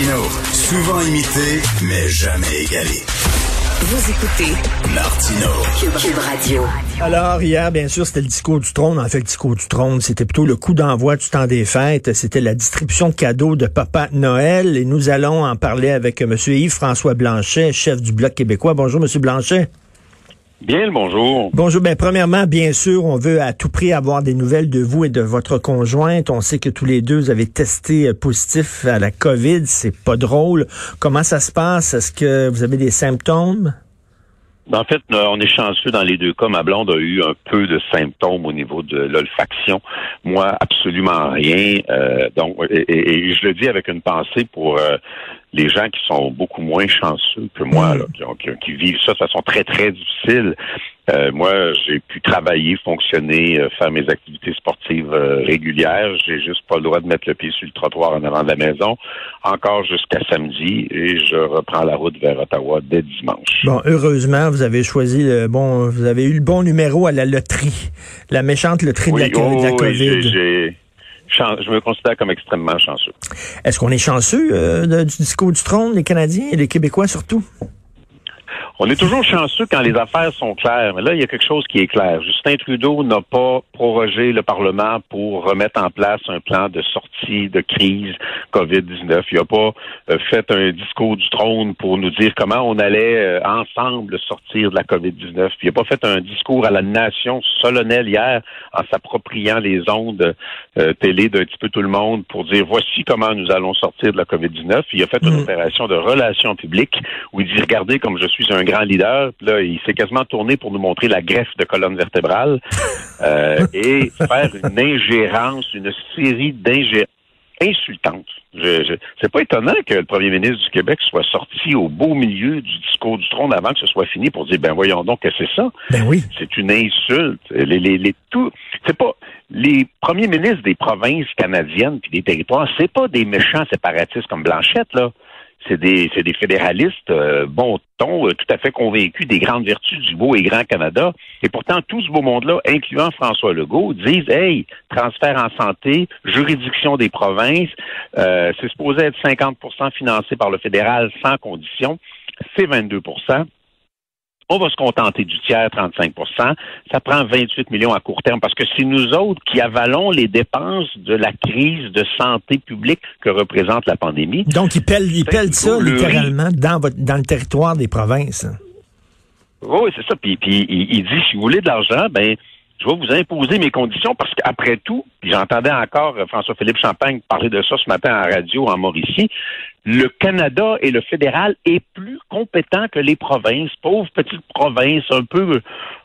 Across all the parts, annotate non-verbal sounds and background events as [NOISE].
Martino, souvent imité, mais jamais égalé. Vous écoutez Martino. Cube, Radio. Alors, hier, bien sûr, c'était le discours du trône. En fait, le discours du trône, c'était plutôt le coup d'envoi du temps des fêtes. C'était la distribution de cadeaux de Papa Noël. Et nous allons en parler avec M. Yves-François Blanchet, chef du Bloc québécois. Bonjour, M. Blanchet. Bien le bonjour. Bonjour. Ben, premièrement, bien sûr, on veut à tout prix avoir des nouvelles de vous et de votre conjointe. On sait que tous les deux vous avez testé euh, positif à la COVID. C'est pas drôle. Comment ça se passe? Est-ce que vous avez des symptômes? En fait, euh, on est chanceux dans les deux cas. Ma blonde a eu un peu de symptômes au niveau de l'olfaction. Moi, absolument rien. Euh, donc, et, je le dis avec une pensée pour euh, les gens qui sont beaucoup moins chanceux que moi, là, qui, qui, vivent ça de façon très, très difficile. Euh, moi, j'ai pu travailler, fonctionner, euh, faire mes activités sportives euh, régulières. J'ai juste pas le droit de mettre le pied sur le trottoir en avant de la maison, encore jusqu'à samedi, et je reprends la route vers Ottawa dès dimanche. Bon, heureusement, vous avez choisi le bon, vous avez eu le bon numéro à la loterie, la méchante loterie de, la, oh, la COVID. Je me considère comme extrêmement chanceux. Est-ce qu'on est chanceux du discours du trône, les Canadiens et les Québécois surtout? On est toujours chanceux quand les affaires sont claires, mais là, il y a quelque chose qui est clair. Justin Trudeau n'a pas prorogé le Parlement pour remettre en place un plan de sortie de crise COVID-19. Il n'a pas euh, fait un discours du trône pour nous dire comment on allait euh, ensemble sortir de la COVID-19. Il n'a pas fait un discours à la nation solennel hier en s'appropriant les ondes euh, télé d'un petit peu tout le monde pour dire voici comment nous allons sortir de la COVID-19. Il a fait une mm. opération de relations publiques où il dit regardez comme je suis un grand leader. Là, il s'est quasiment tourné pour nous montrer la greffe de colonne vertébrale [LAUGHS] euh, et faire une ingérence, une série d'ingérences insultantes. Je, je, c'est pas étonnant que le premier ministre du Québec soit sorti au beau milieu du discours du trône avant que ce soit fini pour dire ben voyons donc que c'est ça. Ben oui. C'est une insulte. Les, les, les tout. C'est pas les premiers ministres des provinces canadiennes puis des territoires. C'est pas des méchants séparatistes comme Blanchette là c'est des, des fédéralistes euh, bon ton, euh, tout à fait convaincus des grandes vertus du beau et grand Canada. Et pourtant, tout ce beau monde-là, incluant François Legault, disent Hey, transfert en santé, juridiction des provinces, euh, c'est supposé être 50% financé par le fédéral sans condition, c'est 22 on va se contenter du tiers, 35% Ça prend 28 millions à court terme parce que c'est nous autres qui avalons les dépenses de la crise de santé publique que représente la pandémie. Donc, ils pèlent, ils pèlent ça littéralement dans, votre, dans le territoire des provinces. Oui, c'est ça. Puis, puis il, il, dit, si vous voulez de l'argent, ben je vais vous imposer mes conditions parce qu'après tout, j'entendais encore François-Philippe Champagne parler de ça ce matin en radio en Mauricie, le Canada et le fédéral est plus compétent que les provinces, pauvres petites provinces, un peu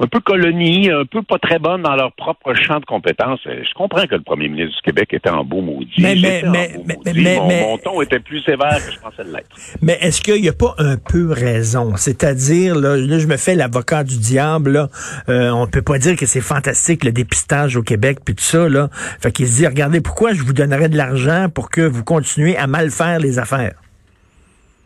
un peu colonies, un peu pas très bonnes dans leur propre champ de compétences. Je comprends que le premier ministre du Québec était en beau maudit. Mais, mais, mais, mais, mon, mon, ton était plus sévère que je pensais l'être. Mais est-ce qu'il n'y a pas un peu raison? C'est-à-dire, là, là, je me fais l'avocat du diable, là. Euh, on peut pas dire que c'est fantastique le dépistage au Québec puis tout ça, là. Fait qu'il se dit, regardez, pourquoi je vous donnerais de l'argent pour que vous continuez à mal faire les affaires?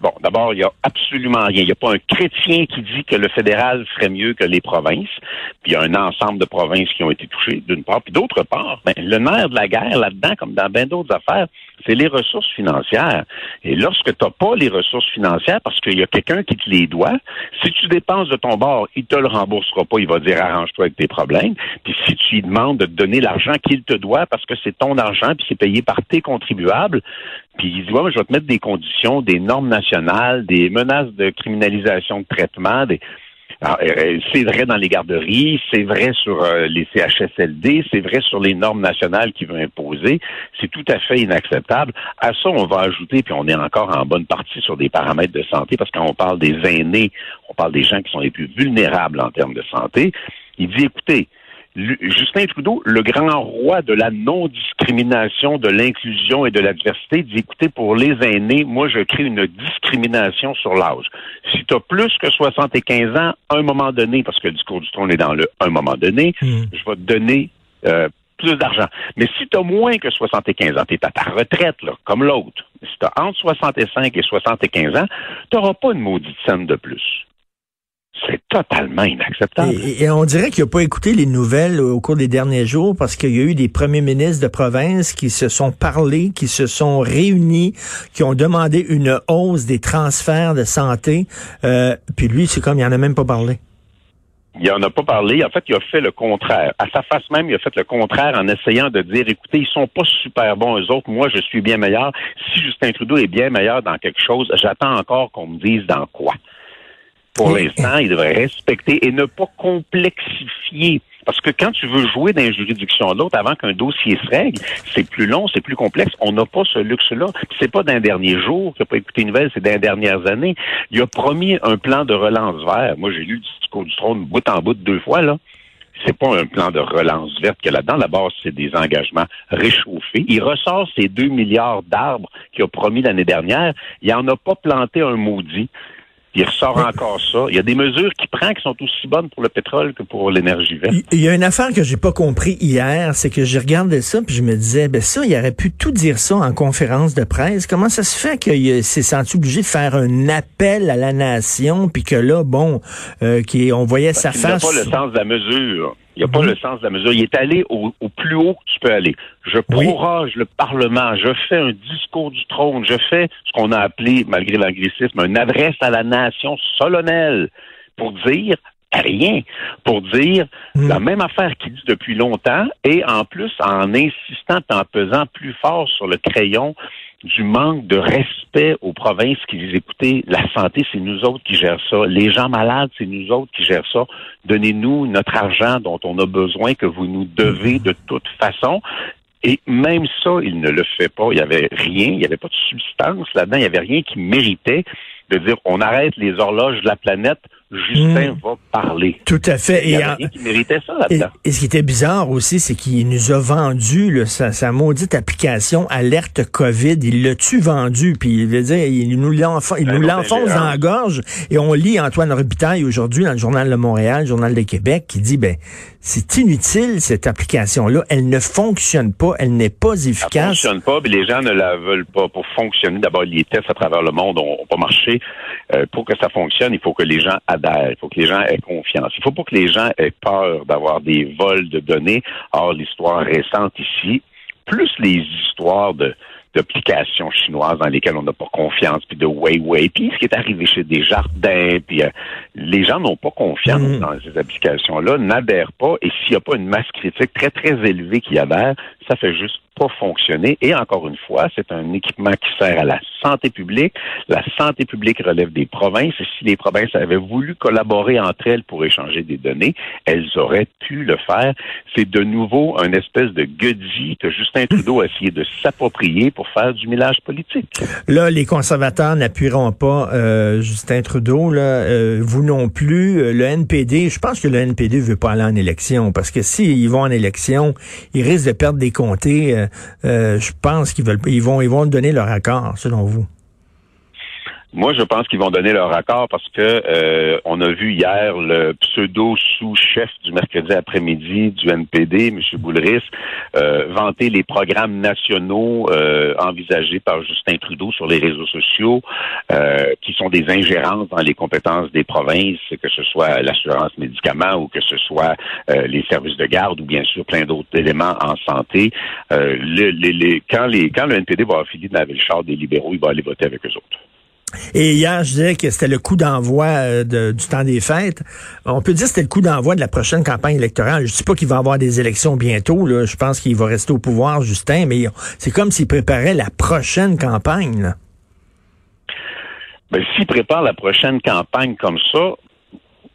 Bon, d'abord, il n'y a absolument rien. Il n'y a pas un chrétien qui dit que le fédéral ferait mieux que les provinces. Puis il y a un ensemble de provinces qui ont été touchées, d'une part. Puis d'autre part, ben, le nerf de la guerre là-dedans, comme dans bien d'autres affaires, c'est les ressources financières. Et lorsque tu n'as pas les ressources financières, parce qu'il y a quelqu'un qui te les doit, si tu dépenses de ton bord, il te le remboursera pas, il va dire arrange-toi avec tes problèmes. Puis si tu lui demandes de te donner l'argent qu'il te doit parce que c'est ton argent, puis c'est payé par tes contribuables, puis il dit, ouais, je vais te mettre des conditions, des normes nationales, des menaces de criminalisation de traitement, des... Euh, euh, c'est vrai dans les garderies, c'est vrai sur euh, les CHSLD, c'est vrai sur les normes nationales qu'il veut imposer. C'est tout à fait inacceptable. À ça, on va ajouter, puis on est encore en bonne partie sur des paramètres de santé, parce que quand on parle des aînés, on parle des gens qui sont les plus vulnérables en termes de santé. Il dit, écoutez, Justin Trudeau, le grand roi de la non-discrimination, de l'inclusion et de la diversité, dit écoutez, pour les aînés, moi, je crée une discrimination sur l'âge. Si tu as plus que 75 ans, à un moment donné, parce que le discours du trône est dans le un moment donné, hmm. je vais te donner euh, plus d'argent. Mais si tu as moins que 75 ans, tu es à ta retraite, là, comme l'autre. Si tu as entre 65 et 75 ans, tu n'auras pas une maudite scène de plus. C'est totalement inacceptable. Et, on dirait qu'il n'a pas écouté les nouvelles au cours des derniers jours parce qu'il y a eu des premiers ministres de province qui se sont parlé, qui se sont réunis, qui ont demandé une hausse des transferts de santé. Euh, puis lui, c'est comme il n'en a même pas parlé. Il n'en a pas parlé. En fait, il a fait le contraire. À sa face même, il a fait le contraire en essayant de dire, écoutez, ils sont pas super bons eux autres. Moi, je suis bien meilleur. Si Justin Trudeau est bien meilleur dans quelque chose, j'attends encore qu'on me dise dans quoi. Pour l'instant, il devrait respecter et ne pas complexifier. Parce que quand tu veux jouer une juridiction l'autre avant qu'un dossier se règle, c'est plus long, c'est plus complexe. On n'a pas ce luxe-là. C'est pas d'un dernier jour qu'il n'a pas écouté une nouvelle, c'est d'un dernières années. Il a promis un plan de relance vert. Moi, j'ai lu le discours du trône bout en bout deux fois, là c'est pas un plan de relance verte que là-dedans. La base, c'est des engagements réchauffés. Il ressort ces deux milliards d'arbres qu'il a promis l'année dernière. Il en a pas planté un maudit il ressort encore ça. Il y a des mesures qu'il prend qui sont aussi bonnes pour le pétrole que pour l'énergie verte. Il y a une affaire que j'ai pas compris hier, c'est que j'ai regardé ça puis je me disais, ben ça, il aurait pu tout dire ça en conférence de presse. Comment ça se fait qu'il s'est senti obligé de faire un appel à la nation puis que là, bon, euh, on voyait sa face. Il n'a pas le sens de la mesure. Il n'y a pas mhm. le sens de la mesure. Il est allé au, plus haut que tu peux aller. Je prorage le Parlement. Je fais un discours du trône. Je fais ce qu'on a appelé, malgré l'anglicisme, une adresse à la nation solennelle pour dire rien, pour dire mhm. la même affaire qu'il dit depuis longtemps et en plus en insistant en pesant plus fort sur le crayon du manque de respect aux provinces qui disent écoutez, la santé, c'est nous autres qui gèrent ça. Les gens malades, c'est nous autres qui gèrent ça. Donnez-nous notre argent dont on a besoin, que vous nous devez de toute façon. Et même ça, il ne le fait pas. Il n'y avait rien, il n'y avait pas de substance là-dedans, il n'y avait rien qui méritait de dire on arrête les horloges de la planète Justin hmm. va parler. Tout à fait. Il y et, qui méritait ça là-dedans. Et, ce qui était bizarre aussi, c'est qu'il nous a vendu sa, maudite application Alerte COVID. Il l'a-tu vendu? Puis il veut dire, il nous l'enfonce dans la gorge. Et on lit Antoine Robitaille aujourd'hui dans le Journal de Montréal, le Journal de Québec, qui dit, ben, c'est inutile cette application-là. Elle ne fonctionne pas. Elle n'est pas efficace. Elle ne fonctionne pas. Puis les gens ne la veulent pas pour fonctionner. D'abord, les tests à travers le monde n'ont pas marché. Euh, pour que ça fonctionne, il faut que les gens il faut que les gens aient confiance. Il faut pas que les gens aient peur d'avoir des vols de données. Or, l'histoire récente ici, plus les histoires de d'applications chinoises dans lesquelles on n'a pas confiance, puis de Weiwei, puis ce qui est arrivé chez des jardins, puis euh, les gens n'ont pas confiance mm. dans ces applications-là, n'adhèrent pas, et s'il n'y a pas une masse critique très, très élevée qui adhère, ça fait juste pas. Et encore une fois, c'est un équipement qui sert à la santé publique. La santé publique relève des provinces. Et si les provinces avaient voulu collaborer entre elles pour échanger des données, elles auraient pu le faire. C'est de nouveau un espèce de gueudis que Justin Trudeau a essayé de s'approprier pour faire du millage politique. Là, les conservateurs n'appuieront pas euh, Justin Trudeau. Là, euh, vous non plus. Le NPD, je pense que le NPD veut pas aller en élection parce que s'ils vont en élection, ils risquent de perdre des comtés. Euh, euh, je pense qu'ils veulent, ils vont, ils vont donner leur accord, selon vous? Moi, je pense qu'ils vont donner leur accord parce que euh, on a vu hier le pseudo sous-chef du mercredi après-midi du NPD, M. Boulris, euh, vanter les programmes nationaux euh, envisagés par Justin Trudeau sur les réseaux sociaux, qui sont des ingérences dans les compétences des provinces, que ce soit l'assurance médicaments ou que ce soit les services de garde ou bien sûr plein d'autres éléments en santé. Le, quand, les, quand le NPD va affiler dans le char des libéraux, il va aller voter avec eux autres. Et hier, je disais que c'était le coup d'envoi euh, du temps des fêtes. On peut dire que c'était le coup d'envoi de la prochaine campagne électorale. Je ne dis pas qu'il va y avoir des élections bientôt. Là. Je pense qu'il va rester au pouvoir, Justin, mais c'est comme s'il préparait la prochaine campagne. Ben, s'il prépare la prochaine campagne comme ça,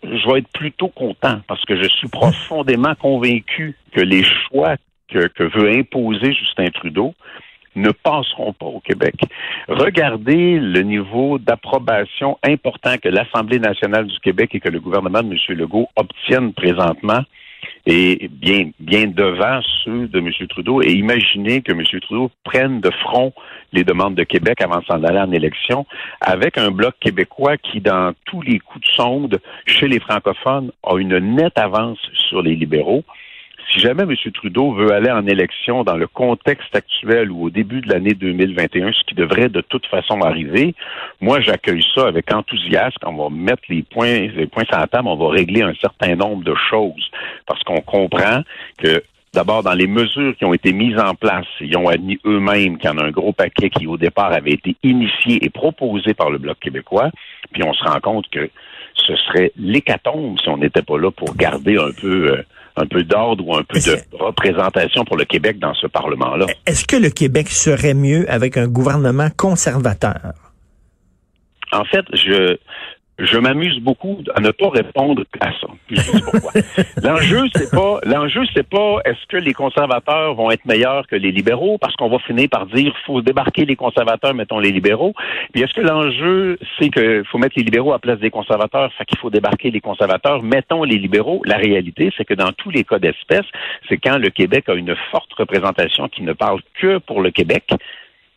je vais être plutôt content parce que je suis profondément convaincu que les choix que veut imposer Justin Trudeau, ne passeront pas au Québec. Regardez le niveau d'approbation important que l'Assemblée nationale du Québec et que le gouvernement de M. Legault obtiennent présentement. et bien, bien devant ceux de M. Trudeau. Et imaginez que M. Trudeau prenne de front les demandes de Québec avant de s'en aller en élection, avec un bloc québécois qui, dans tous les coups de sonde chez les francophones, a une nette avance sur les libéraux si jamais M. Trudeau veut aller en élection dans le contexte actuel ou au début de l'année 2021, ce qui devrait de toute façon arriver, moi j'accueille ça avec enthousiasme. On va mettre les points, les points sur la table, on va régler un certain nombre de choses parce qu'on comprend que D'abord, dans les mesures qui ont été mises en place, ils ont admis eux-mêmes qu'il y en a un gros paquet qui, au départ, avait été initié et proposé par le Bloc québécois. Puis on se rend compte que ce serait l'hécatombe si on n'était pas là pour garder un peu euh, un peu d'ordre ou un peu de représentation pour le Québec dans ce Parlement-là. Est-ce que le Québec serait mieux avec un gouvernement conservateur? En fait, je je m'amuse beaucoup à ne pas répondre à ça. [LAUGHS] l'enjeu, c'est pas, l'enjeu, c'est pas est-ce que les conservateurs vont être meilleurs que les libéraux, parce qu'on va finir par dire faut débarquer les conservateurs, mettons les libéraux. Puis est-ce que l'enjeu, c'est qu'il faut mettre les libéraux à place des conservateurs, fait qu'il faut débarquer les conservateurs, mettons les libéraux. La réalité, c'est que dans tous les cas d'espèce, c'est quand le Québec a une forte représentation qui ne parle que pour le Québec,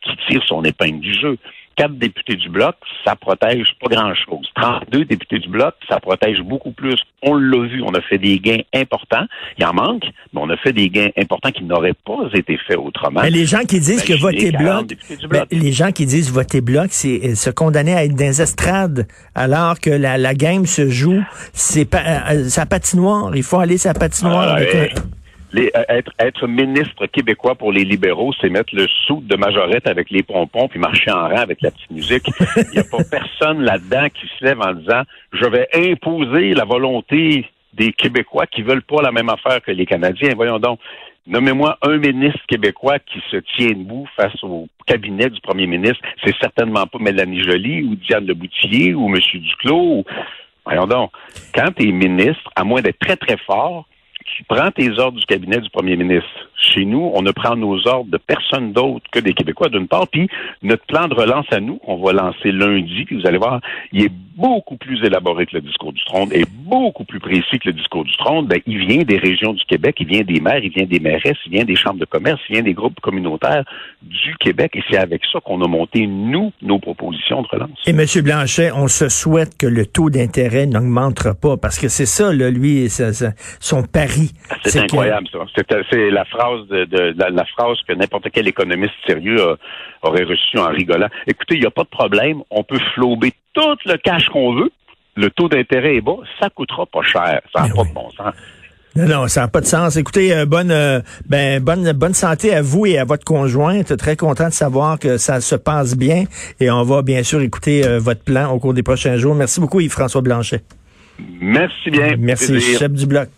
qui tire son épingle du jeu quatre députés du Bloc, ça protège pas grand-chose. 32 députés du Bloc, ça protège beaucoup plus. On l'a vu, on a fait des gains importants. Il en manque, mais on a fait des gains importants qui n'auraient pas été faits autrement. Mais les gens qui disent que voter Bloc, ben, les gens qui disent voter Bloc, c'est euh, se condamner à être dans les estrades, alors que la, la game se joue, c'est pas, euh, sa patinoire. Il faut aller sa patinoire. Ah, les, euh, être, être ministre québécois pour les libéraux, c'est mettre le sou de majorette avec les pompons puis marcher en rang avec la petite musique. Il n'y a pas [LAUGHS] personne là-dedans qui se lève en disant je vais imposer la volonté des Québécois qui veulent pas la même affaire que les Canadiens. Voyons donc. Nommez-moi un ministre québécois qui se tient debout face au cabinet du premier ministre. C'est certainement pas Mélanie Joly ou Diane Le Boutillier ou M. Duclos. Voyons donc. Quand tu es ministre, à moins d'être très, très fort, tu prends tes ordres du cabinet du premier ministre. Chez nous, on ne prend nos ordres de personne d'autre que des Québécois, d'une part. Puis notre plan de relance à nous, on va lancer lundi, puis vous allez voir, il est beaucoup plus élaboré que le discours du trône et beaucoup plus précis que le discours du trône. Ben, il vient des régions du Québec, il vient des maires, il vient des mairesses, il vient des chambres de commerce, il vient des groupes communautaires du Québec. Et c'est avec ça qu'on a monté, nous, nos propositions de relance. Et M. Blanchet, on se souhaite que le taux d'intérêt n'augmentera pas parce que c'est ça, là, lui, son pari. C'est incroyable, ça. C'est la phrase de, la, phrase que n'importe quel économiste sérieux aurait reçu en rigolant. Écoutez, il n'y a pas de problème. On peut flouber tout le cash qu'on veut. Le taux d'intérêt est bas. Ça coûtera pas cher. Ça n'a pas de bon sens. Non, non, ça n'a pas de sens. Écoutez, euh, bonne, euh, ben, bonne, bonne santé à vous et à votre conjointe. Très content de savoir que ça se passe bien et on va bien sûr écouter euh, votre plan au cours des prochains jours. Merci beaucoup, Yves-François Blanchet. Merci bien. Merci, chef du bloc.